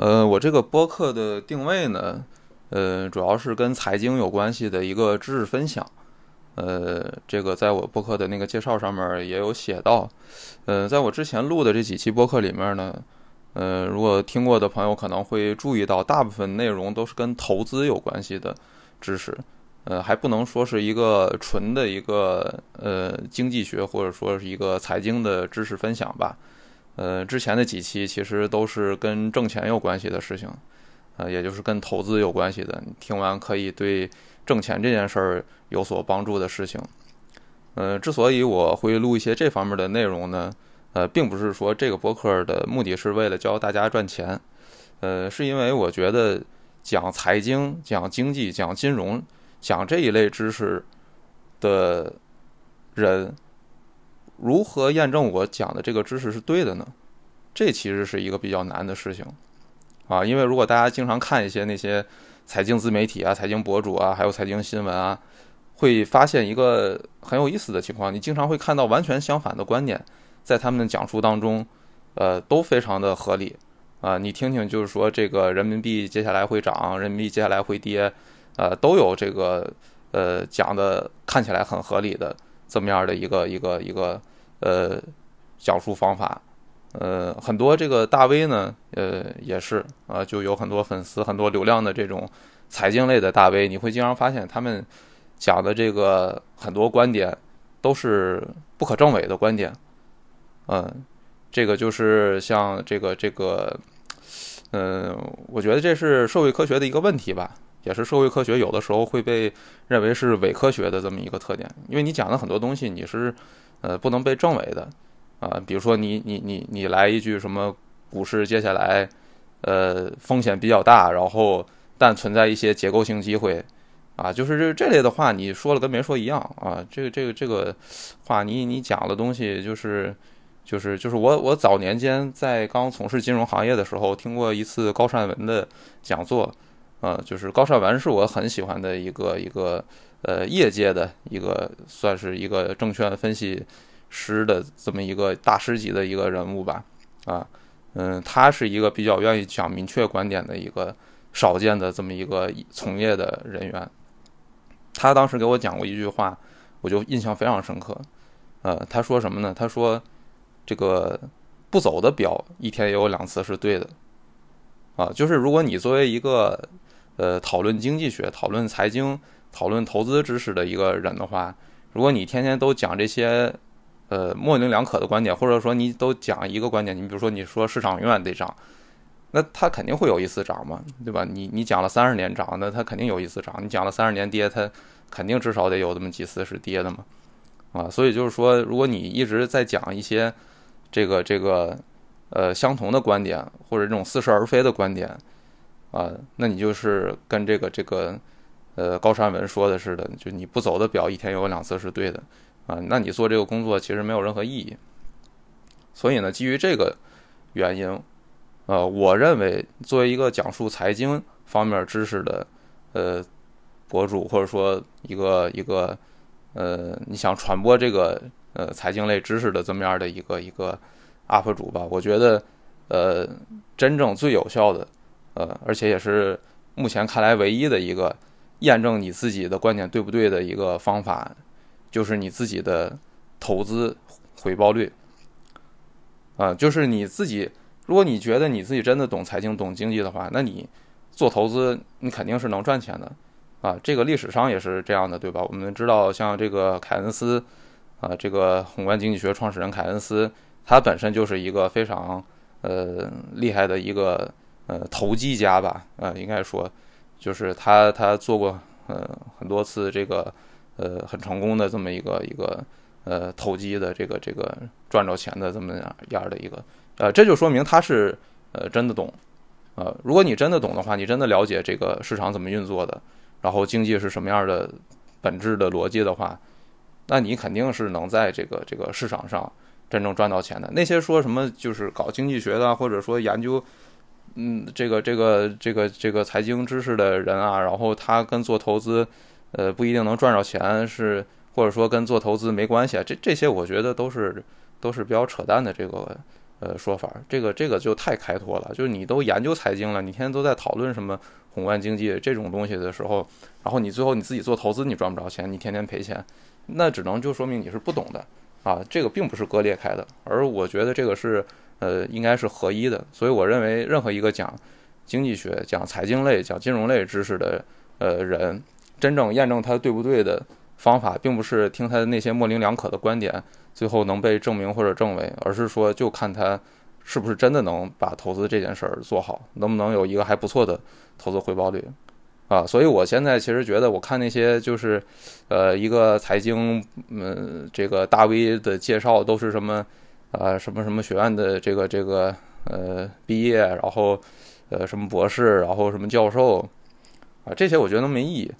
呃，我这个播客的定位呢，呃，主要是跟财经有关系的一个知识分享。呃，这个在我播客的那个介绍上面也有写到。呃，在我之前录的这几期播客里面呢，呃，如果听过的朋友可能会注意到，大部分内容都是跟投资有关系的知识。呃，还不能说是一个纯的一个呃经济学或者说是一个财经的知识分享吧。呃，之前的几期其实都是跟挣钱有关系的事情，呃，也就是跟投资有关系的。你听完可以对挣钱这件事儿有所帮助的事情。呃，之所以我会录一些这方面的内容呢，呃，并不是说这个博客的目的是为了教大家赚钱，呃，是因为我觉得讲财经、讲经济、讲金融。讲这一类知识的人，如何验证我讲的这个知识是对的呢？这其实是一个比较难的事情啊！因为如果大家经常看一些那些财经自媒体啊、财经博主啊，还有财经新闻啊，会发现一个很有意思的情况：你经常会看到完全相反的观点，在他们的讲述当中，呃，都非常的合理啊！你听听，就是说这个人民币接下来会涨，人民币接下来会跌。呃，都有这个呃讲的看起来很合理的这么样的一个一个一个呃讲述方法，呃，很多这个大 V 呢，呃，也是啊，就有很多粉丝、很多流量的这种财经类的大 V，你会经常发现他们讲的这个很多观点都是不可证伪的观点，嗯，这个就是像这个这个，嗯，我觉得这是社会科学的一个问题吧。也是社会科学有的时候会被认为是伪科学的这么一个特点，因为你讲的很多东西你是呃不能被证伪的啊，比如说你你你你来一句什么股市接下来呃风险比较大，然后但存在一些结构性机会啊，就是这这类的话你说了跟没说一样啊，这个这个这个话你你讲的东西就是就是就是我我早年间在刚从事金融行业的时候听过一次高善文的讲座。呃，就是高善文是我很喜欢的一个一个呃业界的一个算是一个证券分析师的这么一个大师级的一个人物吧，啊，嗯，他是一个比较愿意讲明确观点的一个少见的这么一个从业的人员。他当时给我讲过一句话，我就印象非常深刻。呃，他说什么呢？他说这个不走的表一天也有两次是对的，啊，就是如果你作为一个呃，讨论经济学、讨论财经、讨论投资知识的一个人的话，如果你天天都讲这些呃模棱两可的观点，或者说你都讲一个观点，你比如说你说市场永远得涨，那它肯定会有一次涨嘛，对吧？你你讲了三十年涨，那它肯定有一次涨；你讲了三十年跌，它肯定至少得有这么几次是跌的嘛，啊，所以就是说，如果你一直在讲一些这个这个呃相同的观点，或者这种似是而非的观点。啊，那你就是跟这个这个，呃，高山文说的似的，就你不走的表一天有两次是对的，啊，那你做这个工作其实没有任何意义。所以呢，基于这个原因，呃，我认为作为一个讲述财经方面知识的，呃，博主或者说一个一个，呃，你想传播这个呃财经类知识的这么样的一个一个 UP 主吧，我觉得，呃，真正最有效的。呃，而且也是目前看来唯一的一个验证你自己的观点对不对的一个方法，就是你自己的投资回报率。啊，就是你自己，如果你觉得你自己真的懂财经、懂经济的话，那你做投资，你肯定是能赚钱的。啊，这个历史上也是这样的，对吧？我们知道，像这个凯恩斯，啊，这个宏观经济学创始人凯恩斯，他本身就是一个非常呃厉害的一个。呃，投机家吧，呃，应该说，就是他他做过呃很多次这个呃很成功的这么一个一个呃投机的这个这个赚着钱的这么样样的一个呃，这就说明他是呃真的懂，呃，如果你真的懂的话，你真的了解这个市场怎么运作的，然后经济是什么样的本质的逻辑的话，那你肯定是能在这个这个市场上真正赚到钱的。那些说什么就是搞经济学的，或者说研究。嗯，这个这个这个这个财经知识的人啊，然后他跟做投资，呃，不一定能赚着钱，是或者说跟做投资没关系啊。这这些我觉得都是都是比较扯淡的这个呃说法，这个这个就太开脱了。就是你都研究财经了，你天天都在讨论什么宏观经济这种东西的时候，然后你最后你自己做投资你赚不着钱，你天天赔钱，那只能就说明你是不懂的啊。这个并不是割裂开的，而我觉得这个是呃应该是合一的。所以我认为任何一个讲经济学、讲财经类、讲金融类知识的呃人，真正验证他对不对的方法，并不是听他的那些模棱两可的观点。最后能被证明或者证伪，而是说就看他是不是真的能把投资这件事儿做好，能不能有一个还不错的投资回报率啊？所以我现在其实觉得，我看那些就是呃一个财经嗯这个大 V 的介绍都是什么啊什么什么学院的这个这个呃毕业，然后呃什么博士，然后什么教授啊这些我觉得都没意义。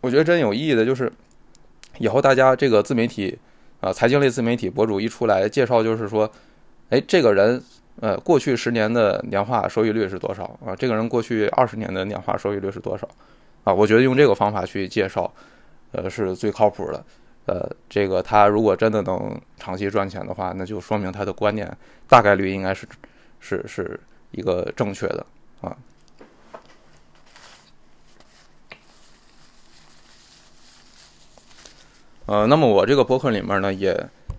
我觉得真有意义的就是。以后大家这个自媒体，啊，财经类自媒体博主一出来介绍，就是说，哎，这个人，呃，过去十年的年化收益率是多少啊？这个人过去二十年的年化收益率是多少？啊，我觉得用这个方法去介绍，呃，是最靠谱的。呃，这个他如果真的能长期赚钱的话，那就说明他的观念大概率应该是是是一个正确的啊。呃，那么我这个博客里面呢，也，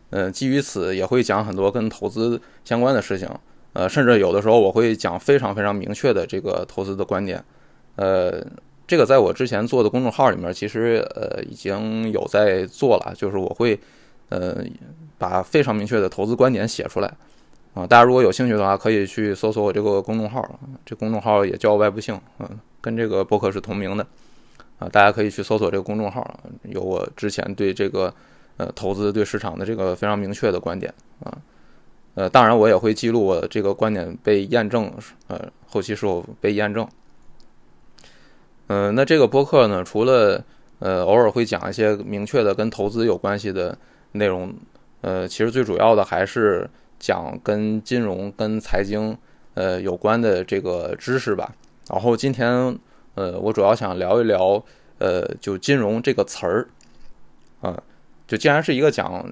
呃，基于此也会讲很多跟投资相关的事情，呃，甚至有的时候我会讲非常非常明确的这个投资的观点，呃，这个在我之前做的公众号里面，其实呃已经有在做了，就是我会，呃，把非常明确的投资观点写出来，啊，大家如果有兴趣的话，可以去搜索我这个公众号，这公众号也叫外部性，嗯，跟这个博客是同名的。啊，大家可以去搜索这个公众号，有我之前对这个呃投资对市场的这个非常明确的观点啊，呃，当然我也会记录我这个观点被验证，呃，后期是否被验证。嗯，那这个播客呢，除了呃偶尔会讲一些明确的跟投资有关系的内容，呃，其实最主要的还是讲跟金融、跟财经呃有关的这个知识吧。然后今天。呃，我主要想聊一聊，呃，就金融这个词儿，啊，就既然是一个讲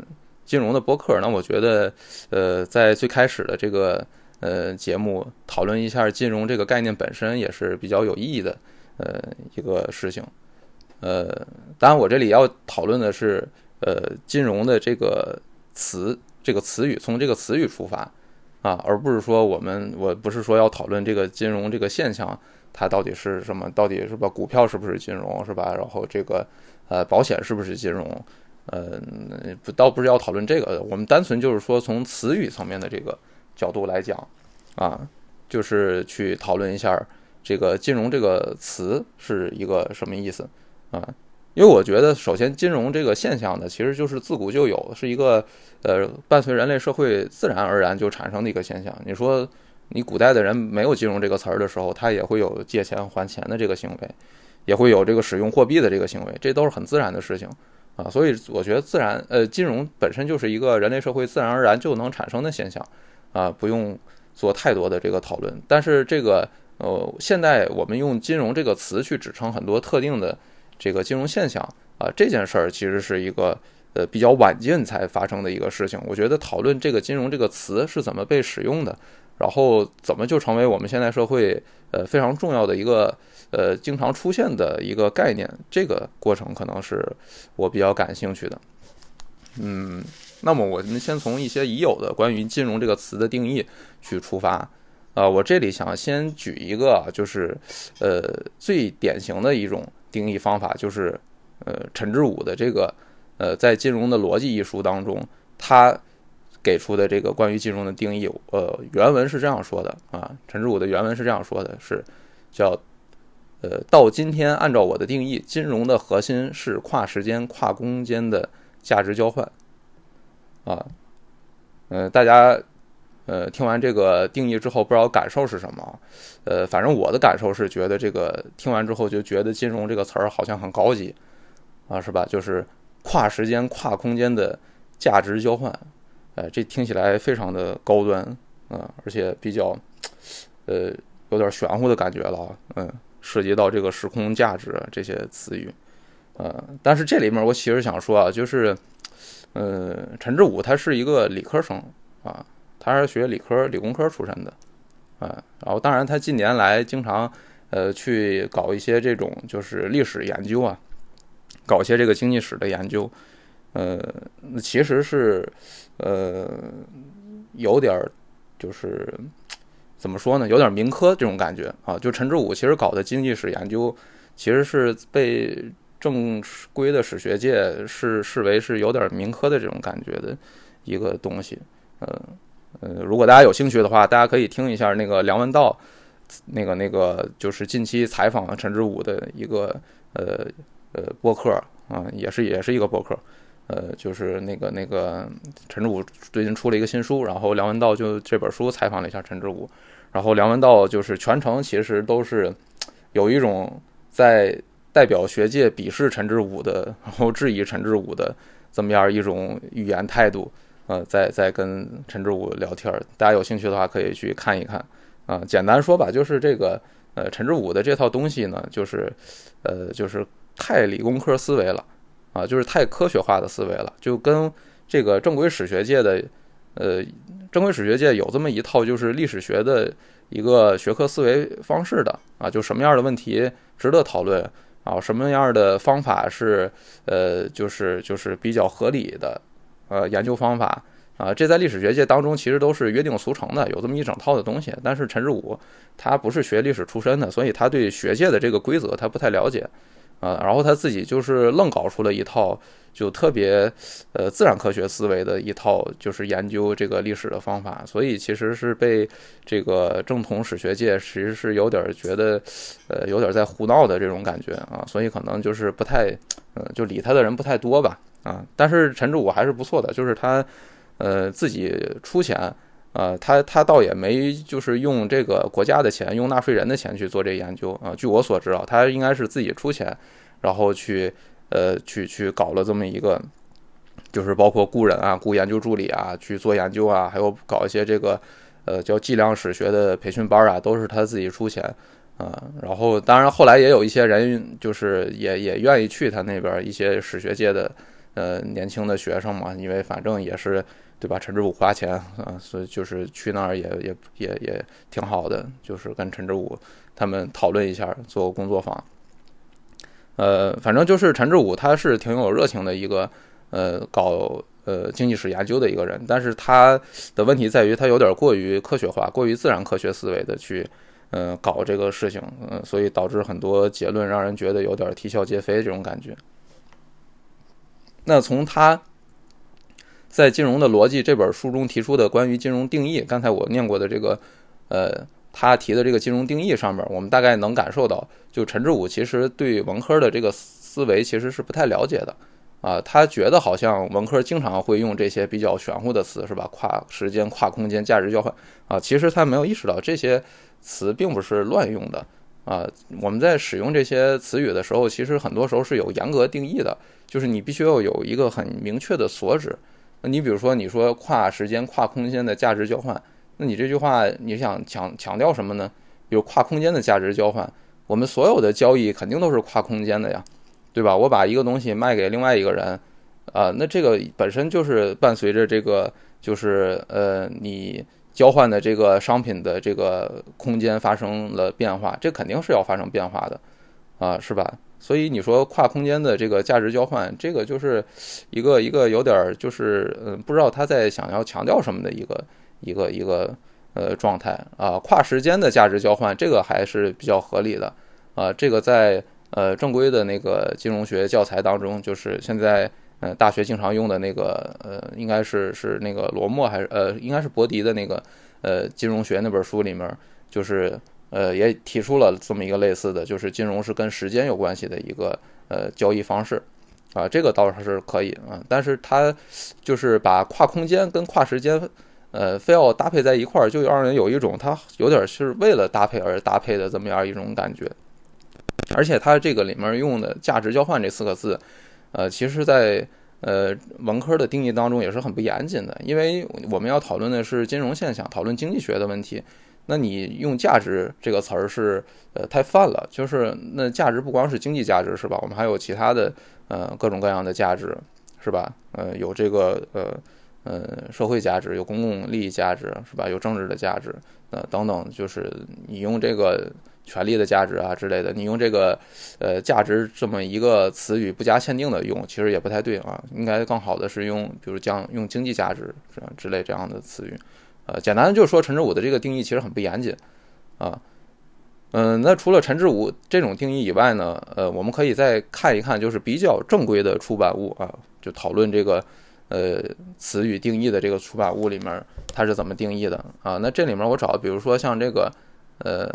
金融的播客，那我觉得，呃，在最开始的这个呃节目讨论一下金融这个概念本身也是比较有意义的，呃，一个事情。呃，当然我这里要讨论的是，呃，金融的这个词，这个词语，从这个词语出发，啊，而不是说我们，我不是说要讨论这个金融这个现象。它到底是什么？到底是吧？股票是不是金融？是吧？然后这个，呃，保险是不是金融？呃，不，倒不是要讨论这个，我们单纯就是说从词语层面的这个角度来讲，啊，就是去讨论一下这个金融这个词是一个什么意思啊？因为我觉得，首先金融这个现象呢，其实就是自古就有，是一个呃伴随人类社会自然而然就产生的一个现象。你说。你古代的人没有金融这个词儿的时候，他也会有借钱还钱的这个行为，也会有这个使用货币的这个行为，这都是很自然的事情啊。所以我觉得自然呃，金融本身就是一个人类社会自然而然就能产生的现象啊，不用做太多的这个讨论。但是这个呃，现在我们用金融这个词去指称很多特定的这个金融现象啊，这件事儿其实是一个呃比较晚近才发生的一个事情。我觉得讨论这个金融这个词是怎么被使用的。然后怎么就成为我们现在社会呃非常重要的一个呃经常出现的一个概念？这个过程可能是我比较感兴趣的。嗯，那么我们先从一些已有的关于金融这个词的定义去出发。啊，我这里想先举一个，就是呃最典型的一种定义方法，就是呃陈志武的这个呃在《金融的逻辑》一书当中，他。给出的这个关于金融的定义，呃，原文是这样说的啊，陈志武的原文是这样说的，是叫，呃，到今天按照我的定义，金融的核心是跨时间、跨空间的价值交换，啊，呃，大家呃听完这个定义之后，不知道感受是什么？呃，反正我的感受是觉得这个听完之后就觉得金融这个词儿好像很高级啊，是吧？就是跨时间、跨空间的价值交换。呃，这听起来非常的高端，啊，而且比较，呃，有点玄乎的感觉了，嗯，涉及到这个时空价值这些词语，呃，但是这里面我其实想说啊，就是，呃，陈志武他是一个理科生啊，他是学理科、理工科出身的，啊，然后当然他近年来经常呃去搞一些这种就是历史研究啊，搞一些这个经济史的研究，呃，其实是呃有点就是怎么说呢，有点民科这种感觉啊。就陈志武其实搞的经济史研究，其实是被正规的史学界视视为是有点民科的这种感觉的一个东西。呃呃，如果大家有兴趣的话，大家可以听一下那个梁文道那个那个就是近期采访陈志武的一个呃呃播客啊，也是也是一个播客。呃，就是那个那个陈志武最近出了一个新书，然后梁文道就这本书采访了一下陈志武，然后梁文道就是全程其实都是有一种在代表学界鄙视陈志武的，然后质疑陈志武的这么样一种语言态度，呃，在在跟陈志武聊天，大家有兴趣的话可以去看一看啊。简单说吧，就是这个呃陈志武的这套东西呢，就是呃就是太理工科思维了。啊，就是太科学化的思维了，就跟这个正规史学界的，呃，正规史学界有这么一套，就是历史学的一个学科思维方式的啊，就什么样的问题值得讨论啊，什么样的方法是呃，就是就是比较合理的呃研究方法啊，这在历史学界当中其实都是约定俗成的，有这么一整套的东西。但是陈志武他不是学历史出身的，所以他对学界的这个规则他不太了解。啊，然后他自己就是愣搞出了一套，就特别呃自然科学思维的一套，就是研究这个历史的方法，所以其实是被这个正统史学界其实是有点觉得，呃，有点在胡闹的这种感觉啊，所以可能就是不太，呃，就理他的人不太多吧，啊，但是陈志武还是不错的，就是他，呃，自己出钱。啊，他他倒也没就是用这个国家的钱，用纳税人的钱去做这研究啊。据我所知啊，他应该是自己出钱，然后去呃去去搞了这么一个，就是包括雇人啊、雇研究助理啊去做研究啊，还有搞一些这个呃叫计量史学的培训班啊，都是他自己出钱啊。然后当然后来也有一些人就是也也愿意去他那边一些史学界的呃年轻的学生嘛，因为反正也是。对吧？陈志武花钱啊，所以就是去那儿也也也也挺好的，就是跟陈志武他们讨论一下，做工作坊。呃，反正就是陈志武他是挺有热情的一个呃搞呃经济史研究的一个人，但是他的问题在于他有点过于科学化，过于自然科学思维的去嗯搞这个事情，嗯，所以导致很多结论让人觉得有点啼笑皆非这种感觉。那从他。在《金融的逻辑》这本书中提出的关于金融定义，刚才我念过的这个，呃，他提的这个金融定义上面，我们大概能感受到，就陈志武其实对文科的这个思维其实是不太了解的，啊，他觉得好像文科经常会用这些比较玄乎的词，是吧？跨时间、跨空间、价值交换，啊，其实他没有意识到这些词并不是乱用的，啊，我们在使用这些词语的时候，其实很多时候是有严格定义的，就是你必须要有一个很明确的所指。那你比如说，你说跨时间、跨空间的价值交换，那你这句话你想强强调什么呢？比如跨空间的价值交换，我们所有的交易肯定都是跨空间的呀，对吧？我把一个东西卖给另外一个人，啊，那这个本身就是伴随着这个，就是呃，你交换的这个商品的这个空间发生了变化，这肯定是要发生变化的，啊，是吧？所以你说跨空间的这个价值交换，这个就是一个一个有点儿就是嗯，不知道他在想要强调什么的一个一个一个呃状态啊。跨时间的价值交换，这个还是比较合理的啊。这个在呃正规的那个金融学教材当中，就是现在呃大学经常用的那个呃，应该是是那个罗默还是呃，应该是伯迪的那个呃金融学那本书里面，就是。呃，也提出了这么一个类似的就是金融是跟时间有关系的一个呃交易方式，啊，这个倒是可以啊，但是它就是把跨空间跟跨时间，呃，非要搭配在一块儿，就让人有一种它有点是为了搭配而搭配的这么样一种感觉，而且它这个里面用的价值交换这四个字，呃，其实在呃文科的定义当中也是很不严谨的，因为我们要讨论的是金融现象，讨论经济学的问题。那你用价值这个词儿是呃太泛了，就是那价值不光是经济价值是吧？我们还有其他的呃各种各样的价值是吧？呃有这个呃呃，社会价值，有公共利益价值，是吧？有政治的价值，呃，等等，就是你用这个权利的价值啊之类的，你用这个呃价值这么一个词语不加限定的用，其实也不太对啊。应该更好的是用，比如将用经济价值这样之类这样的词语。呃，简单的就是说，陈志武的这个定义其实很不严谨啊。嗯，那除了陈志武这种定义以外呢，呃，我们可以再看一看，就是比较正规的出版物啊，就讨论这个。呃，词语定义的这个出版物里面，它是怎么定义的啊？那这里面我找，比如说像这个，呃，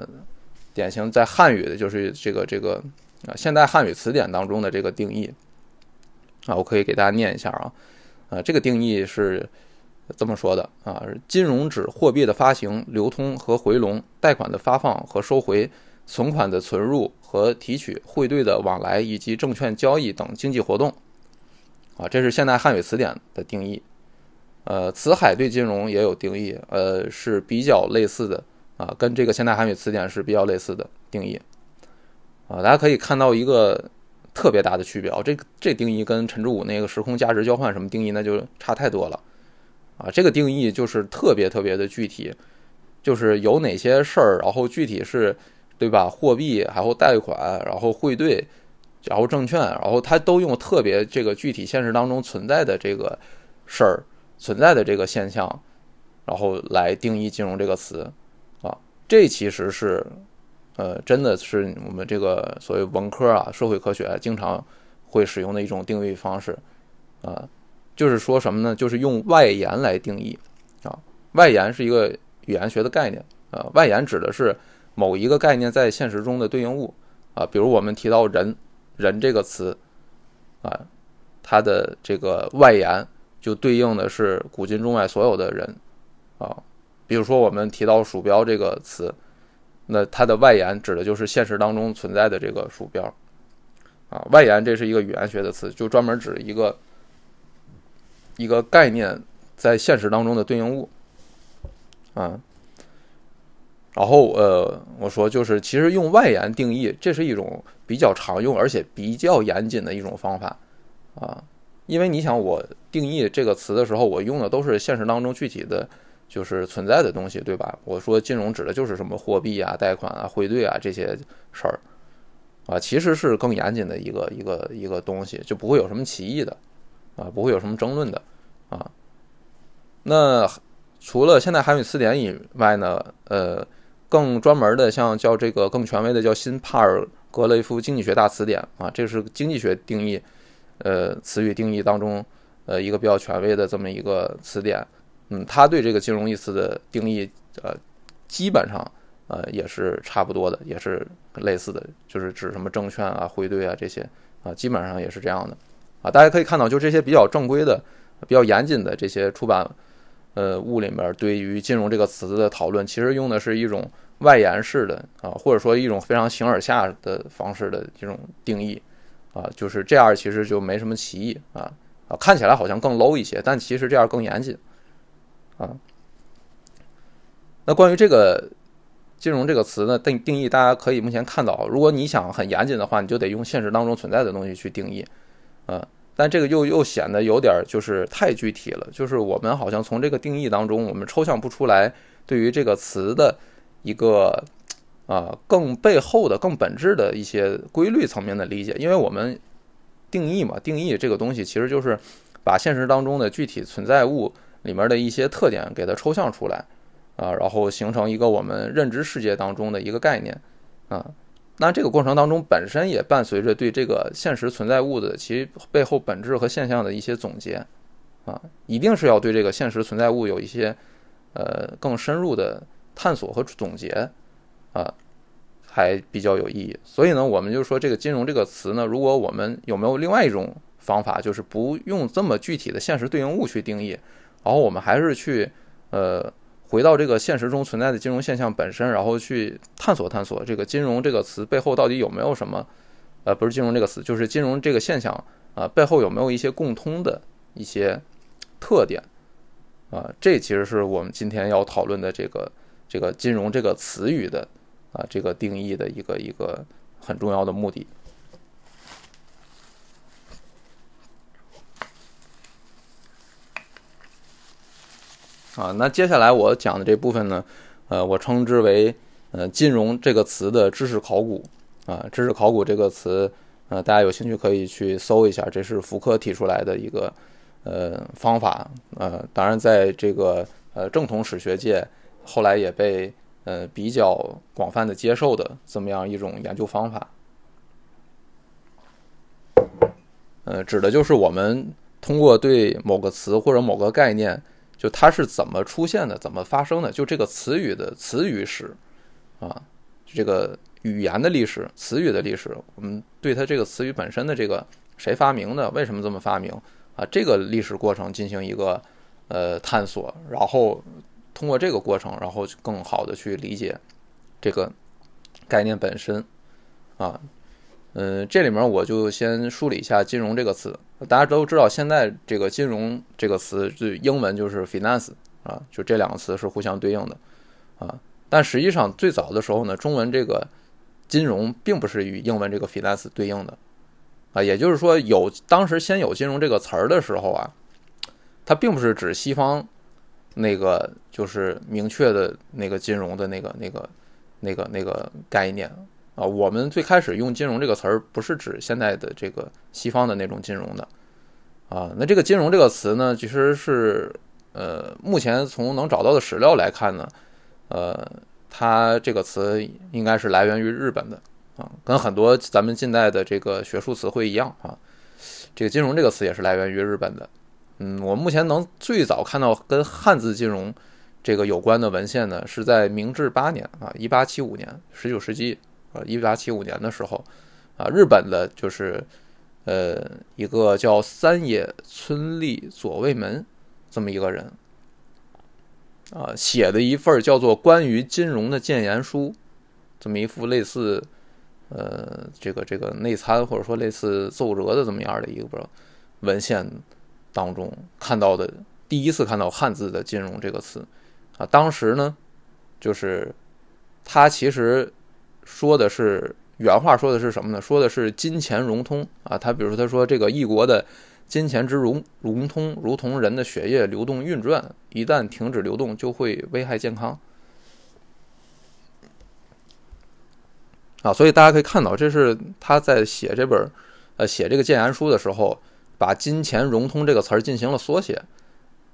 典型在汉语的就是这个这个啊，现代汉语词典当中的这个定义。啊，我可以给大家念一下啊，啊，这个定义是这么说的啊：金融指货币的发行、流通和回笼，贷款的发放和收回，存款的存入和提取，汇兑的往来以及证券交易等经济活动。啊，这是现代汉语词典的定义，呃，辞海对金融也有定义，呃，是比较类似的啊，跟这个现代汉语词典是比较类似的定义，啊，大家可以看到一个特别大的区别，这这定义跟陈志武那个时空价值交换什么定义那就差太多了，啊，这个定义就是特别特别的具体，就是有哪些事儿，然后具体是，对吧？货币，然后贷款，然后汇兑。然后证券，然后它都用特别这个具体现实当中存在的这个事儿存在的这个现象，然后来定义金融这个词，这其实是呃真的是我们这个所谓文科啊社会科学经常会使用的一种定义方式啊，就是说什么呢？就是用外延来定义啊，外延是一个语言学的概念啊，外延指的是某一个概念在现实中的对应物啊，比如我们提到人。人这个词，啊，它的这个外延就对应的是古今中外所有的人，啊，比如说我们提到鼠标这个词，那它的外延指的就是现实当中存在的这个鼠标，啊，外延这是一个语言学的词，就专门指一个一个概念在现实当中的对应物，啊。然后，呃，我说就是，其实用外延定义，这是一种比较常用而且比较严谨的一种方法，啊，因为你想，我定义这个词的时候，我用的都是现实当中具体的，就是存在的东西，对吧？我说金融指的就是什么货币啊、贷款啊、汇兑啊这些事儿，啊，其实是更严谨的一个一个一个东西，就不会有什么歧义的，啊，不会有什么争论的，啊，那除了现代汉语词典以外呢，呃。更专门的，像叫这个更权威的，叫新帕尔格雷夫经济学大词典啊，这是经济学定义，呃，词语定义当中，呃，一个比较权威的这么一个词典。嗯，他对这个金融一词的定义，呃，基本上，呃，也是差不多的，也是类似的，就是指什么证券啊、汇兑啊这些啊，基本上也是这样的啊。大家可以看到，就这些比较正规的、比较严谨的这些出版。呃，物里面对于金融这个词的讨论，其实用的是一种外延式的啊，或者说一种非常形而下的方式的这种定义啊，就是这样，其实就没什么歧义啊啊，看起来好像更 low 一些，但其实这样更严谨啊。那关于这个金融这个词呢，定定义，大家可以目前看到，如果你想很严谨的话，你就得用现实当中存在的东西去定义啊。但这个又又显得有点就是太具体了，就是我们好像从这个定义当中，我们抽象不出来对于这个词的一个啊更背后的、更本质的一些规律层面的理解。因为我们定义嘛，定义这个东西其实就是把现实当中的具体存在物里面的一些特点给它抽象出来啊，然后形成一个我们认知世界当中的一个概念啊。那这个过程当中，本身也伴随着对这个现实存在物的其背后本质和现象的一些总结，啊，一定是要对这个现实存在物有一些呃更深入的探索和总结，啊，还比较有意义。所以呢，我们就说这个金融这个词呢，如果我们有没有另外一种方法，就是不用这么具体的现实对应物去定义，然后我们还是去呃。回到这个现实中存在的金融现象本身，然后去探索探索这个金融这个词背后到底有没有什么，呃，不是金融这个词，就是金融这个现象啊，背后有没有一些共通的一些特点啊？这其实是我们今天要讨论的这个这个金融这个词语的啊这个定义的一个一个很重要的目的。啊，那接下来我讲的这部分呢，呃，我称之为呃金融这个词的知识考古啊，知识考古这个词，呃，大家有兴趣可以去搜一下，这是福柯提出来的一个呃方法，呃，当然在这个呃正统史学界后来也被呃比较广泛的接受的这么样一种研究方法，呃，指的就是我们通过对某个词或者某个概念。就它是怎么出现的，怎么发生的？就这个词语的词语史，啊，这个语言的历史，词语的历史，我们对它这个词语本身的这个谁发明的，为什么这么发明啊？这个历史过程进行一个呃探索，然后通过这个过程，然后更好的去理解这个概念本身，啊。嗯，这里面我就先梳理一下“金融”这个词。大家都知道，现在这个“金融”这个词，就英文就是 “finance” 啊，就这两个词是互相对应的啊。但实际上，最早的时候呢，中文这个“金融”并不是与英文这个 “finance” 对应的啊。也就是说，有当时先有“金融”这个词儿的时候啊，它并不是指西方那个就是明确的那个金融的那个那个那个那个概念。啊，我们最开始用“金融”这个词儿，不是指现在的这个西方的那种金融的，啊，那这个“金融”这个词呢，其实是，呃，目前从能找到的史料来看呢，呃，它这个词应该是来源于日本的，啊，跟很多咱们近代的这个学术词汇一样啊，这个“金融”这个词也是来源于日本的，嗯，我目前能最早看到跟汉字“金融”这个有关的文献呢，是在明治八年啊，一八七五年，十九世纪。呃，一八七五年的时候，啊，日本的就是，呃，一个叫三野村立左卫门这么一个人，啊，写的一份叫做《关于金融的谏言书》，这么一副类似，呃，这个这个内参或者说类似奏折的这么样的一个文献当中看到的，第一次看到汉字的“金融”这个词，啊，当时呢，就是他其实。说的是原话，说的是什么呢？说的是金钱融通啊。他比如说，他说这个一国的金钱之融融通，如同人的血液流动运转，一旦停止流动，就会危害健康。啊，所以大家可以看到，这是他在写这本呃写这个谏言书的时候，把金钱融通这个词儿进行了缩写，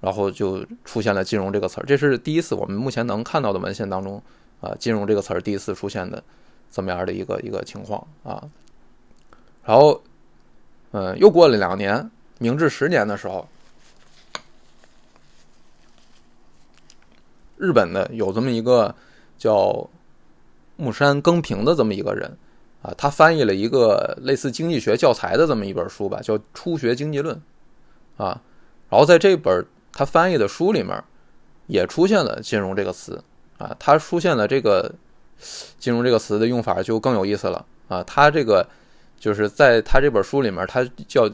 然后就出现了金融这个词儿。这是第一次我们目前能看到的文献当中啊，金融这个词儿第一次出现的。这么样的一个一个情况啊，然后，嗯，又过了两年，明治十年的时候，日本的有这么一个叫木山耕平的这么一个人啊，他翻译了一个类似经济学教材的这么一本书吧，叫《初学经济论》啊，然后在这本他翻译的书里面，也出现了“金融”这个词啊，他出现了这个。金融这个词的用法就更有意思了啊！他这个就是在他这本书里面，他叫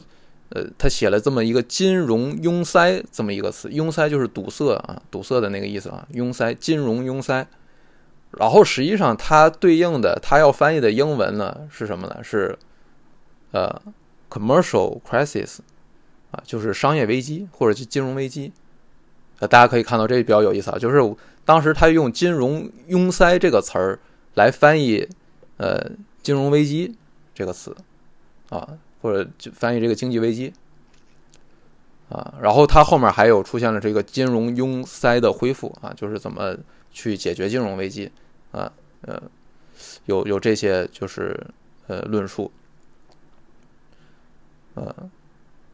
呃，他写了这么一个“金融拥塞”这么一个词，“拥塞”就是堵塞啊，堵塞的那个意思啊，“拥塞”金融拥塞。然后实际上它对应的，他要翻译的英文呢是什么呢？是呃，commercial crisis 啊，就是商业危机或者是金融危机。呃，大家可以看到这比较有意思啊，就是。当时他用“金融拥塞”这个词儿来翻译，呃，金融危机这个词，啊，或者就翻译这个经济危机，啊，然后他后面还有出现了这个“金融拥塞”的恢复，啊，就是怎么去解决金融危机，啊，呃，有有这些就是呃论述，呃，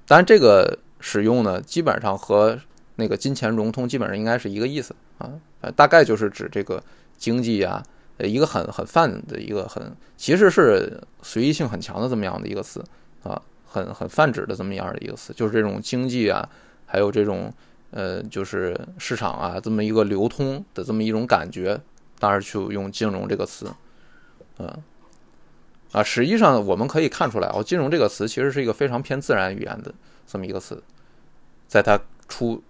当然这个使用呢，基本上和那个金钱融通基本上应该是一个意思。啊，呃，大概就是指这个经济啊，呃，一个很很泛的一个很，其实是随意性很强的这么样的一个词啊，很很泛指的这么样的一个词，就是这种经济啊，还有这种呃，就是市场啊，这么一个流通的这么一种感觉，当然去用金融这个词，嗯，啊，实际上我们可以看出来哦，金融这个词其实是一个非常偏自然语言的这么一个词，在它出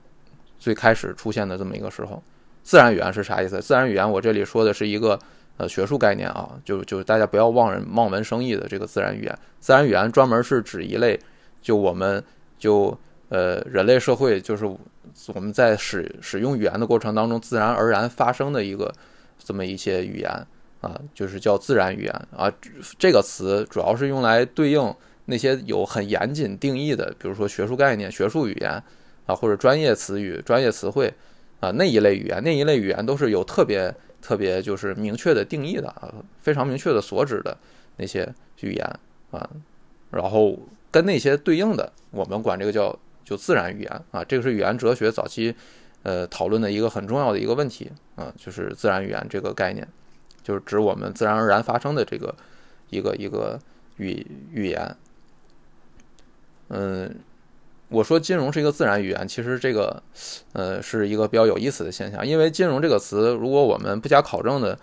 最开始出现的这么一个时候。自然语言是啥意思？自然语言我这里说的是一个呃学术概念啊，就就大家不要望人望文生义的这个自然语言。自然语言专门是指一类，就我们就呃人类社会就是我们在使使用语言的过程当中自然而然发生的一个这么一些语言啊，就是叫自然语言啊。这个词主要是用来对应那些有很严谨定义的，比如说学术概念、学术语言啊，或者专业词语、专业词汇啊那一类语言，那一类语言都是有特别特别就是明确的定义的啊，非常明确的所指的那些语言啊，然后跟那些对应的，我们管这个叫。就自然语言啊，这个是语言哲学早期，呃，讨论的一个很重要的一个问题啊，就是自然语言这个概念，就是指我们自然而然发生的这个一个一个语语言。嗯，我说金融是一个自然语言，其实这个呃是一个比较有意思的现象，因为金融这个词，如果我们不加考证的，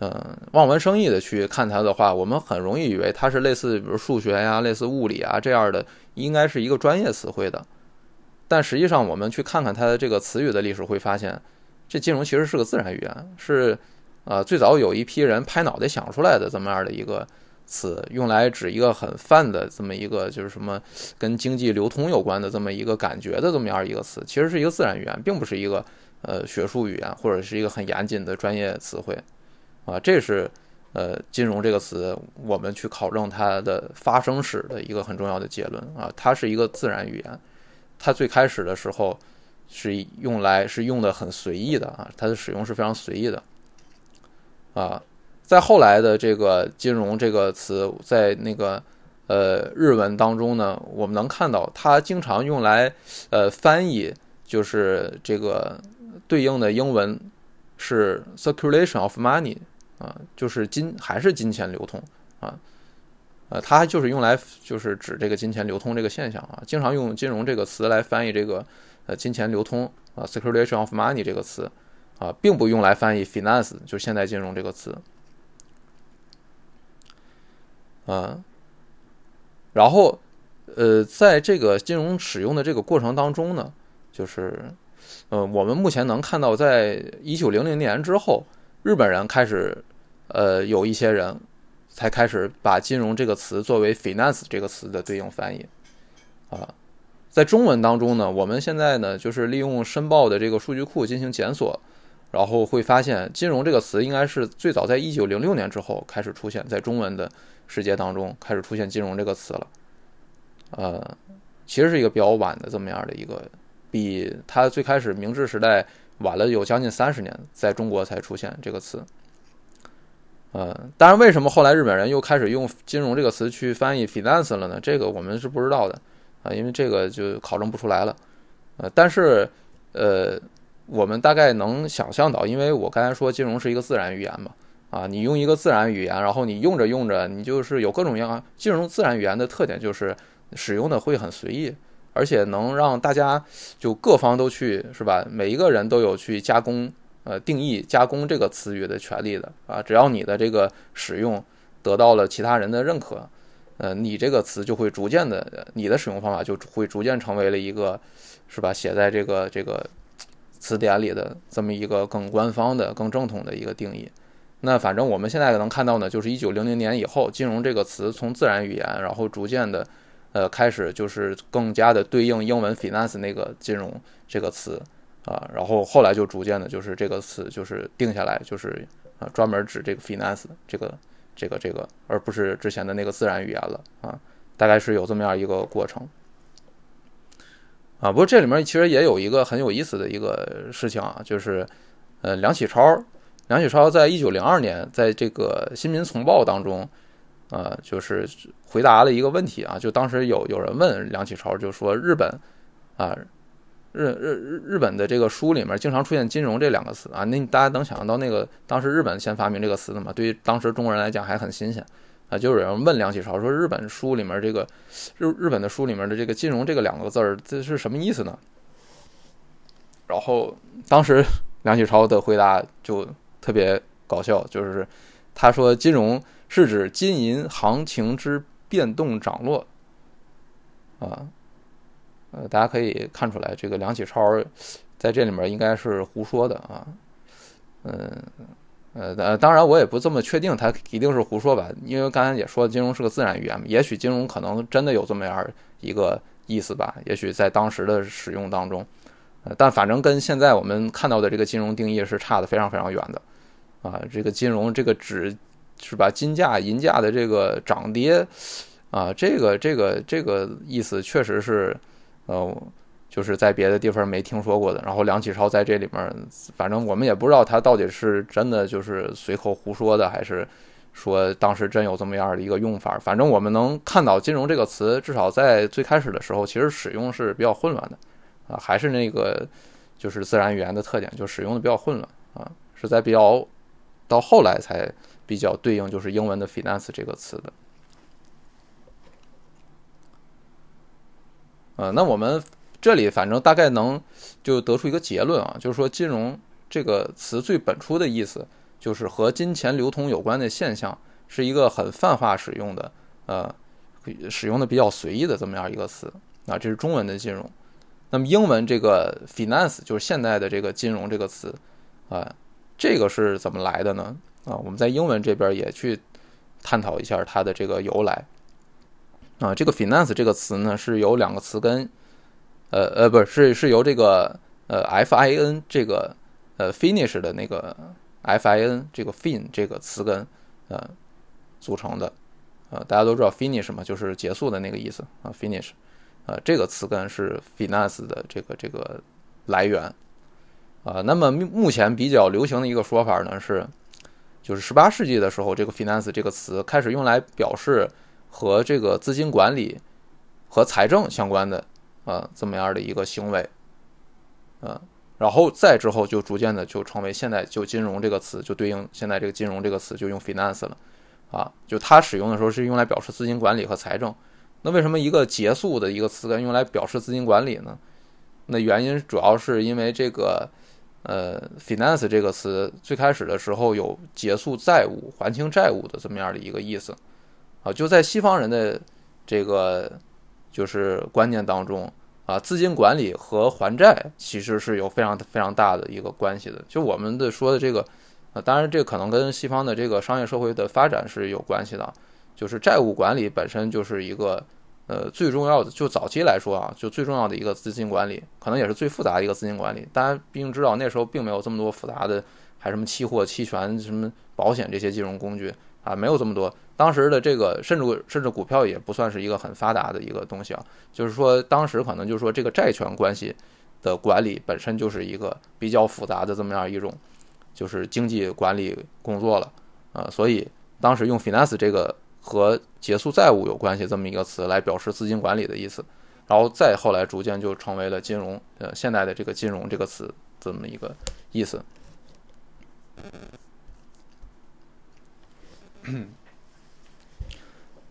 嗯，望文生义的去看它的话，我们很容易以为它是类似比如数学呀、类似物理啊这样的，应该是一个专业词汇的。但实际上，我们去看看它的这个词语的历史，会发现，这金融其实是个自然语言，是，呃，最早有一批人拍脑袋想出来的这么样的一个词，用来指一个很泛的这么一个，就是什么跟经济流通有关的这么一个感觉的这么样一个词，其实是一个自然语言，并不是一个呃学术语言或者是一个很严谨的专业词汇，啊，这是呃金融这个词我们去考证它的发生史的一个很重要的结论啊，它是一个自然语言。它最开始的时候是用来是用的很随意的啊，它的使用是非常随意的啊。在后来的这个金融这个词，在那个呃日文当中呢，我们能看到它经常用来呃翻译，就是这个对应的英文是 circulation of money 啊，就是金还是金钱流通啊。呃，它就是用来就是指这个金钱流通这个现象啊，经常用金融这个词来翻译这个呃金钱流通啊，circulation of money 这个词啊，并不用来翻译 finance 就是现代金融这个词啊。然后呃，在这个金融使用的这个过程当中呢，就是呃，我们目前能看到，在一九零零年之后，日本人开始呃有一些人。才开始把金融这个词作为 finance 这个词的对应翻译，啊，在中文当中呢，我们现在呢就是利用申报的这个数据库进行检索，然后会发现金融这个词应该是最早在一九零六年之后开始出现在中文的世界当中开始出现金融这个词了，呃，其实是一个比较晚的这么样的一个，比它最开始明治时代晚了有将近三十年，在中国才出现这个词。呃，当然，为什么后来日本人又开始用金融这个词去翻译 finance 了呢？这个我们是不知道的啊，因为这个就考证不出来了。呃，但是呃，我们大概能想象到，因为我刚才说金融是一个自然语言嘛，啊，你用一个自然语言，然后你用着用着，你就是有各种各样金融自然语言的特点，就是使用的会很随意，而且能让大家就各方都去是吧？每一个人都有去加工。呃，定义加工这个词语的权利的啊，只要你的这个使用得到了其他人的认可，呃，你这个词就会逐渐的，你的使用方法就会逐渐成为了一个，是吧？写在这个这个词典里的这么一个更官方的、更正统的一个定义。那反正我们现在能看到呢，就是一九零零年以后，金融这个词从自然语言，然后逐渐的，呃，开始就是更加的对应英文 finance 那个金融这个词。啊，然后后来就逐渐的，就是这个词就是定下来，就是啊，专门指这个 finance 这个这个这个，而不是之前的那个自然语言了啊，大概是有这么样一个过程。啊，不过这里面其实也有一个很有意思的一个事情啊，就是呃，梁启超，梁启超在一九零二年在这个《新民丛报》当中，呃，就是回答了一个问题啊，就当时有有人问梁启超，就说日本啊。日日日日本的这个书里面经常出现“金融”这两个词啊，那大家能想象到那个当时日本先发明这个词的吗？对于当时中国人来讲还很新鲜啊。就有人问梁启超说：“日本书里面这个日日本的书里面的这个‘金融’这个两个字儿，这是什么意思呢？”然后当时梁启超的回答就特别搞笑，就是他说：“金融是指金银行情之变动涨落啊。”呃，大家可以看出来，这个梁启超在这里面应该是胡说的啊。嗯，呃，当然我也不这么确定，他一定是胡说吧？因为刚才也说，金融是个自然语言，也许金融可能真的有这么样一个意思吧？也许在当时的使用当中，呃，但反正跟现在我们看到的这个金融定义是差的非常非常远的，啊，这个金融这个指是吧？金价、银价的这个涨跌，啊，这个这个这个意思确实是，呃，就是在别的地方没听说过的。然后梁启超在这里面，反正我们也不知道他到底是真的就是随口胡说的，还是说当时真有这么样的一个用法。反正我们能看到“金融”这个词，至少在最开始的时候，其实使用是比较混乱的。啊，还是那个，就是自然语言的特点，就使用的比较混乱啊，是在比较到后来才比较对应，就是英文的 finance 这个词的。呃，那我们这里反正大概能就得出一个结论啊，就是说金融这个词最本初的意思，就是和金钱流通有关的现象，是一个很泛化使用的，呃，使用的比较随意的这么样一个词啊，这是中文的金融。那么英文这个 finance 就是现代的这个金融这个词，啊，这个是怎么来的呢？啊，我们在英文这边也去探讨一下它的这个由来。啊，这个 finance 这个词呢是由两个词根，呃呃，不是是由这个呃 f i n 这个呃 finish 的那个 f i n 这个 fin 这个词根呃组成的。呃，大家都知道 finish 嘛，就是结束的那个意思啊，finish。呃，这个词根是 finance 的这个这个来源，啊，那么目前比较流行的一个说法呢是，就是十八世纪的时候，这个 finance 这个词开始用来表示和这个资金管理和财政相关的啊这么样的一个行为，嗯，然后再之后就逐渐的就成为现在就金融这个词就对应现在这个金融这个词就用 finance 了，啊，就它使用的时候是用来表示资金管理和财政。那为什么一个结束的一个词根用来表示资金管理呢？那原因主要是因为这个，呃，finance 这个词最开始的时候有结束债务、还清债务的这么样的一个意思，啊，就在西方人的这个就是观念当中啊，资金管理和还债其实是有非常非常大的一个关系的。就我们的说的这个，啊，当然这可能跟西方的这个商业社会的发展是有关系的。就是债务管理本身就是一个，呃，最重要的。就早期来说啊，就最重要的一个资金管理，可能也是最复杂的一个资金管理。大家毕竟知道，那时候并没有这么多复杂的，还什么期货、期权、什么保险这些金融工具啊，没有这么多。当时的这个，甚至甚至股票也不算是一个很发达的一个东西啊。就是说，当时可能就是说，这个债权关系的管理本身就是一个比较复杂的这么样一种，就是经济管理工作了啊。所以当时用 finance 这个。和结束债务有关系这么一个词来表示资金管理的意思，然后再后来逐渐就成为了金融，呃，现代的这个金融这个词这么一个意思。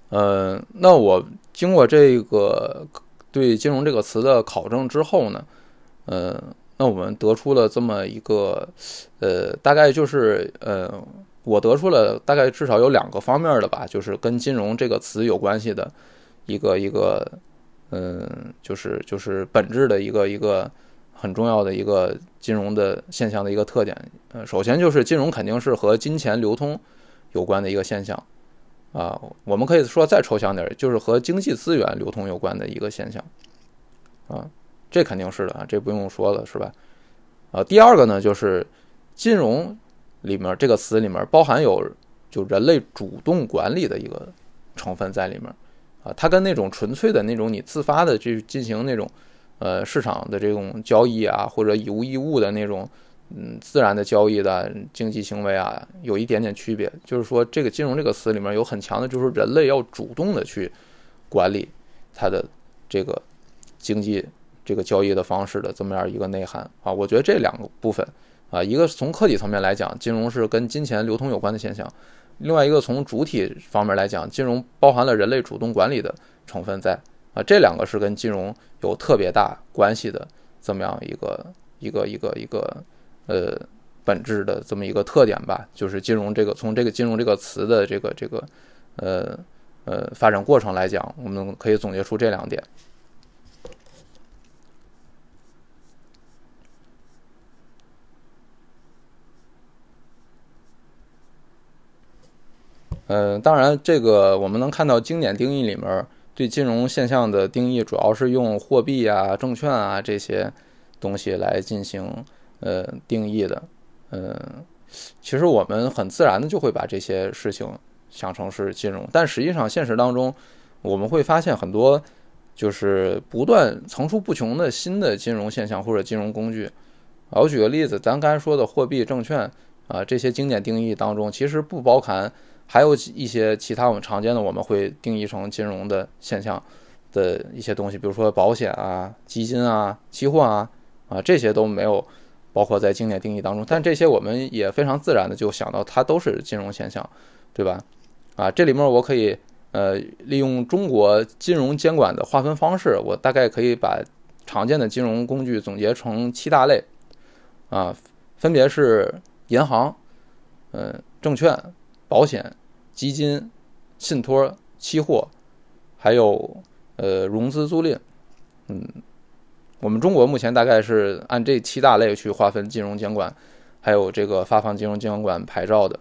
呃，那我经过这个对金融这个词的考证之后呢，呃，那我们得出了这么一个，呃，大概就是呃。我得出了大概至少有两个方面的吧，就是跟金融这个词有关系的一个一个，嗯，就是就是本质的一个一个很重要的一个金融的现象的一个特点。呃，首先就是金融肯定是和金钱流通有关的一个现象啊，我们可以说再抽象点，就是和经济资源流通有关的一个现象啊，这肯定是的啊，这不用说了是吧？啊，第二个呢就是金融。里面这个词里面包含有就人类主动管理的一个成分在里面，啊，它跟那种纯粹的那种你自发的去进行那种呃市场的这种交易啊，或者以物易物的那种嗯自然的交易的经济行为啊，有一点点区别。就是说，这个金融这个词里面有很强的，就是人类要主动的去管理它的这个经济这个交易的方式的这么样一个内涵啊。我觉得这两个部分。啊，一个是从客体层面来讲，金融是跟金钱流通有关的现象；另外一个从主体方面来讲，金融包含了人类主动管理的成分在。啊，这两个是跟金融有特别大关系的这么样一个一个一个一个呃本质的这么一个特点吧。就是金融这个从这个金融这个词的这个这个呃呃发展过程来讲，我们可以总结出这两点。嗯，当然，这个我们能看到经典定义里面对金融现象的定义，主要是用货币啊、证券啊这些，东西来进行呃定义的，嗯，其实我们很自然的就会把这些事情想成是金融，但实际上现实当中我们会发现很多就是不断层出不穷的新的金融现象或者金融工具。我举个例子，咱刚才说的货币、证券啊这些经典定义当中，其实不包含还有一些其他我们常见的我们会定义成金融的现象的一些东西，比如说保险啊、基金啊、期货啊。啊，这些都没有包括在经典定义当中，但这些我们也非常自然的就想到它都是金融现象，对吧？啊，这里面我可以呃利用中国金融监管的划分方式，我大概可以把常见的金融工具总结成七大类，啊，分别是银行、嗯证券、保险、基金、信托、期货，还有呃融资租赁，嗯。我们中国目前大概是按这七大类去划分金融监管，还有这个发放金融监管牌照的。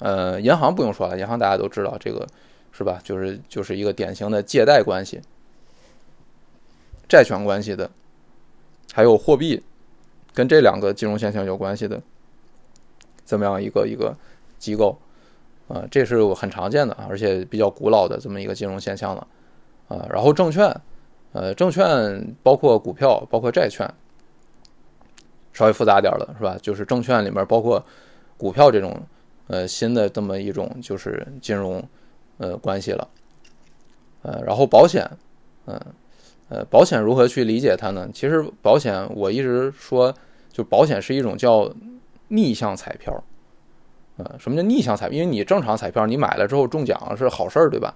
呃，银行不用说了，银行大家都知道，这个是吧？就是就是一个典型的借贷关系、债权关系的，还有货币，跟这两个金融现象有关系的，这么样一个一个机构啊，这是很常见的，而且比较古老的这么一个金融现象了啊。然后证券。呃，证券包括股票，包括债券，稍微复杂点了，是吧？就是证券里面包括股票这种呃新的这么一种就是金融呃关系了。呃，然后保险，嗯呃，保险如何去理解它呢？其实保险我一直说，就保险是一种叫逆向彩票。呃，什么叫逆向彩票？因为你正常彩票你买了之后中奖是好事儿，对吧？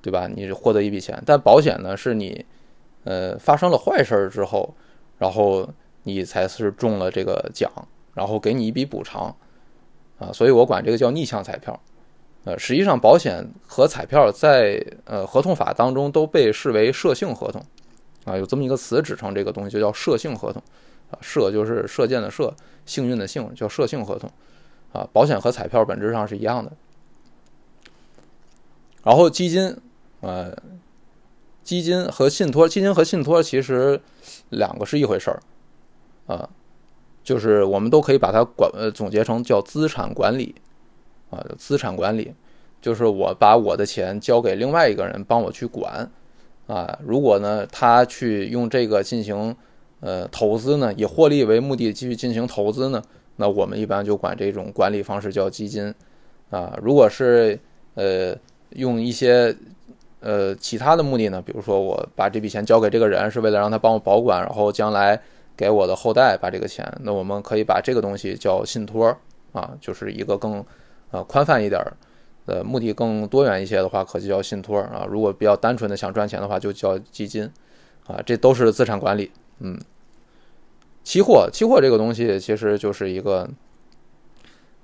对吧？你获得一笔钱，但保险呢是你。呃，发生了坏事儿之后，然后你才是中了这个奖，然后给你一笔补偿，啊，所以我管这个叫逆向彩票。呃，实际上保险和彩票在呃合同法当中都被视为射性合同，啊，有这么一个词指称这个东西就叫射性合同，啊，射就是射箭的射，幸运的幸，叫射性合同，啊，保险和彩票本质上是一样的。然后基金，呃。基金和信托，基金和信托其实两个是一回事儿，啊，就是我们都可以把它管呃总结成叫资产管理，啊，资产管理就是我把我的钱交给另外一个人帮我去管，啊，如果呢他去用这个进行呃投资呢，以获利为目的继续进行投资呢，那我们一般就管这种管理方式叫基金，啊，如果是呃用一些。呃，其他的目的呢？比如说，我把这笔钱交给这个人，是为了让他帮我保管，然后将来给我的后代把这个钱。那我们可以把这个东西叫信托啊，就是一个更呃宽泛一点儿，呃，目的更多元一些的话，可就叫信托啊。如果比较单纯的想赚钱的话，就叫基金啊。这都是资产管理。嗯，期货，期货这个东西其实就是一个，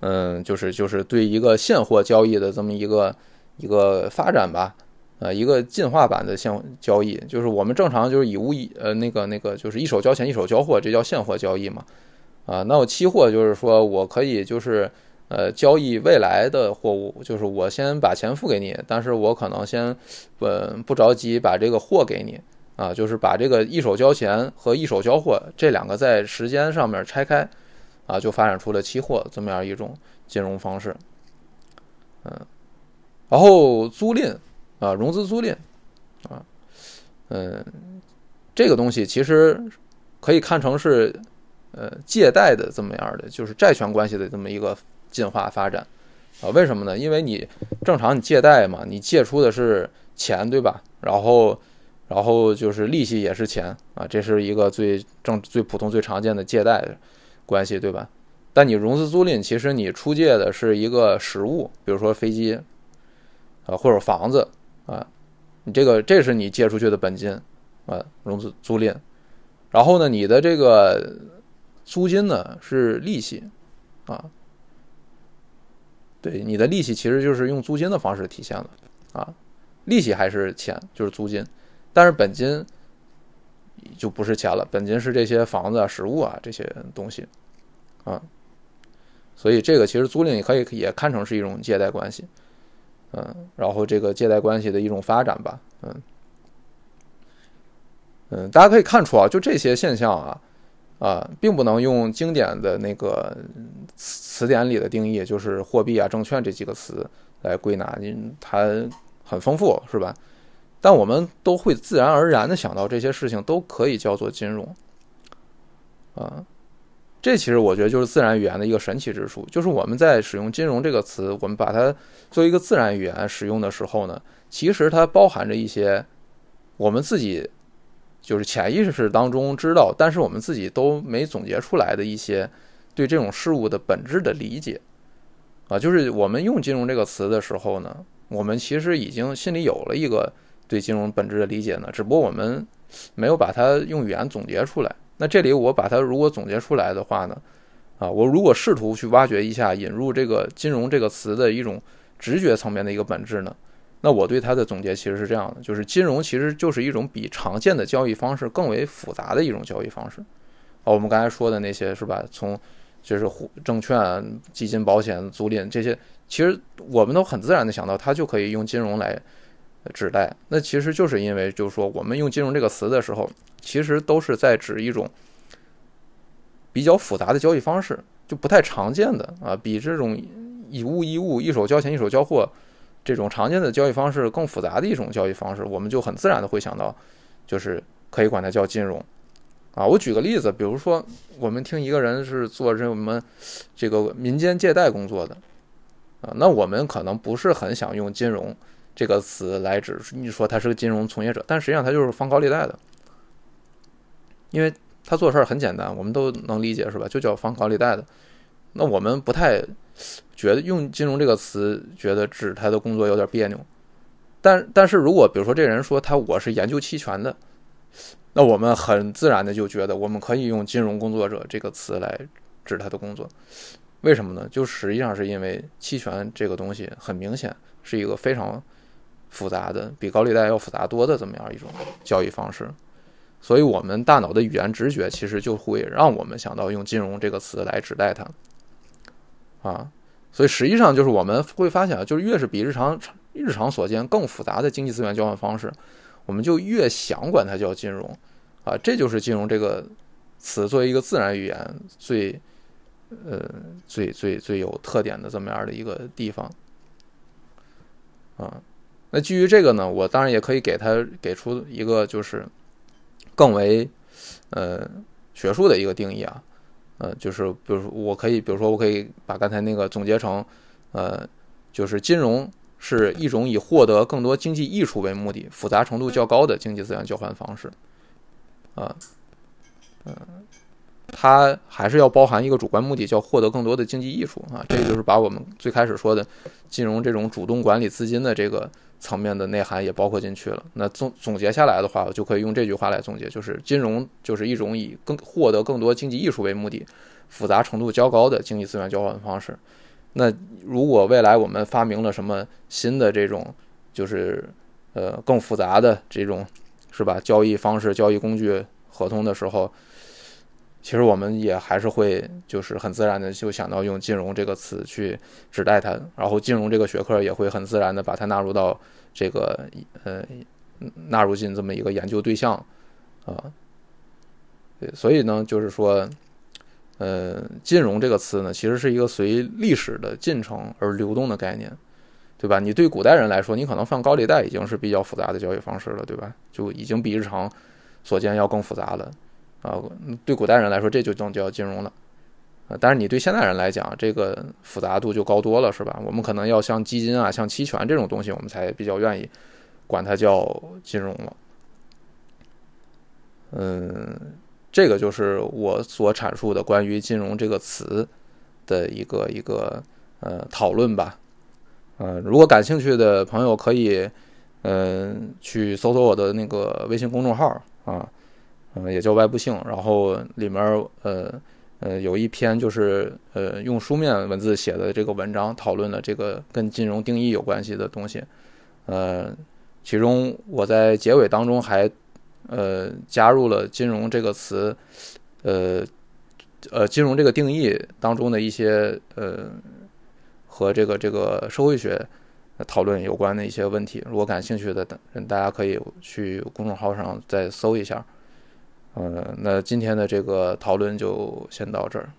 嗯，就是就是对一个现货交易的这么一个一个发展吧。呃，一个进化版的现交易，就是我们正常就是以物易，呃，那个那个就是一手交钱一手交货，这叫现货交易嘛。啊，那我期货就是说我可以就是呃交易未来的货物，就是我先把钱付给你，但是我可能先呃不着急把这个货给你啊，就是把这个一手交钱和一手交货这两个在时间上面拆开啊，就发展出了期货这么样一种金融方式。嗯，然后租赁。啊，融资租赁，啊，嗯，这个东西其实可以看成是呃借贷的这么样的，就是债权关系的这么一个进化发展啊。为什么呢？因为你正常你借贷嘛，你借出的是钱，对吧？然后然后就是利息也是钱啊，这是一个最正最普通最常见的借贷关系，对吧？但你融资租赁，其实你出借的是一个实物，比如说飞机啊，或者房子。啊，你这个这是你借出去的本金，啊，融资租赁，然后呢，你的这个租金呢是利息，啊，对，你的利息其实就是用租金的方式体现了，啊，利息还是钱，就是租金，但是本金就不是钱了，本金是这些房子啊、实物啊这些东西，啊，所以这个其实租赁也可以也看成是一种借贷关系。嗯，然后这个借贷关系的一种发展吧，嗯，嗯，大家可以看出啊，就这些现象啊，啊，并不能用经典的那个词典里的定义，就是货币啊、证券这几个词来归纳，它很丰富，是吧？但我们都会自然而然的想到这些事情都可以叫做金融，啊，这其实我觉得就是自然语言的一个神奇之处，就是我们在使用“金融”这个词，我们把它作为一个自然语言使用的时候呢，其实它包含着一些我们自己。就是潜意识当中知道，但是我们自己都没总结出来的一些对这种事物的本质的理解啊，就是我们用“金融”这个词的时候呢，我们其实已经心里有了一个对金融本质的理解呢，只不过我们没有把它用语言总结出来。那这里我把它如果总结出来的话呢，啊，我如果试图去挖掘一下引入这个“金融”这个词的一种直觉层面的一个本质呢？那我对它的总结其实是这样的，就是金融其实就是一种比常见的交易方式更为复杂的一种交易方式。啊，我们刚才说的那些是吧？从就是证券、基金、保险、租赁这些，其实我们都很自然的想到它就可以用金融来指代。那其实就是因为就是说我们用金融这个词的时候，其实都是在指一种比较复杂的交易方式，就不太常见的啊，比这种以物易物、一手交钱一手交货。这种常见的交易方式更复杂的一种交易方式，我们就很自然的会想到，就是可以管它叫金融，啊，我举个例子，比如说我们听一个人是做这什么这个民间借贷工作的，啊，那我们可能不是很想用金融这个词来指你说他是个金融从业者，但实际上他就是放高利贷的，因为他做事儿很简单，我们都能理解是吧？就叫放高利贷的，那我们不太。觉得用“金融”这个词，觉得指他的工作有点别扭。但但是如果比如说这人说他我是研究期权的，那我们很自然的就觉得我们可以用“金融工作者”这个词来指他的工作。为什么呢？就实际上是因为期权这个东西很明显是一个非常复杂的，比高利贷要复杂多的这么样一种交易方式。所以我们大脑的语言直觉其实就会让我们想到用“金融”这个词来指代它。啊，所以实际上就是我们会发现啊，就是越是比日常日常所见更复杂的经济资源交换方式，我们就越想管它叫金融，啊，这就是金融这个词作为一个自然语言最呃最最最有特点的这么样的一个地方。啊，那基于这个呢，我当然也可以给它给出一个就是更为呃学术的一个定义啊。呃，就是比如，我可以，比如说，我可以把刚才那个总结成，呃，就是金融是一种以获得更多经济益处为目的、复杂程度较高的经济资源交换方式，啊，嗯，它还是要包含一个主观目的，叫获得更多的经济益处啊。这就是把我们最开始说的金融这种主动管理资金的这个。层面的内涵也包括进去了。那总总结下来的话，我就可以用这句话来总结，就是金融就是一种以更获得更多经济益处为目的、复杂程度较高的经济资源交换方式。那如果未来我们发明了什么新的这种，就是呃更复杂的这种，是吧？交易方式、交易工具、合同的时候，其实我们也还是会就是很自然的就想到用金融这个词去指代它，然后金融这个学科也会很自然的把它纳入到。这个呃，纳入进这么一个研究对象啊，对，所以呢，就是说，呃，金融这个词呢，其实是一个随历史的进程而流动的概念，对吧？你对古代人来说，你可能放高利贷已经是比较复杂的交易方式了，对吧？就已经比日常所见要更复杂了啊。对古代人来说，这就能叫金融了。呃，但是你对现代人来讲，这个复杂度就高多了，是吧？我们可能要像基金啊、像期权这种东西，我们才比较愿意管它叫金融了。嗯，这个就是我所阐述的关于“金融”这个词的一个一个呃讨论吧。呃，如果感兴趣的朋友可以嗯去搜索我的那个微信公众号啊，嗯，也叫外部性，然后里面呃。呃，有一篇就是呃用书面文字写的这个文章，讨论了这个跟金融定义有关系的东西。呃，其中我在结尾当中还呃加入了“金融”这个词，呃呃，金融这个定义当中的一些呃和这个这个社会学讨论有关的一些问题。如果感兴趣的人，大家可以去公众号上再搜一下。嗯，那今天的这个讨论就先到这儿。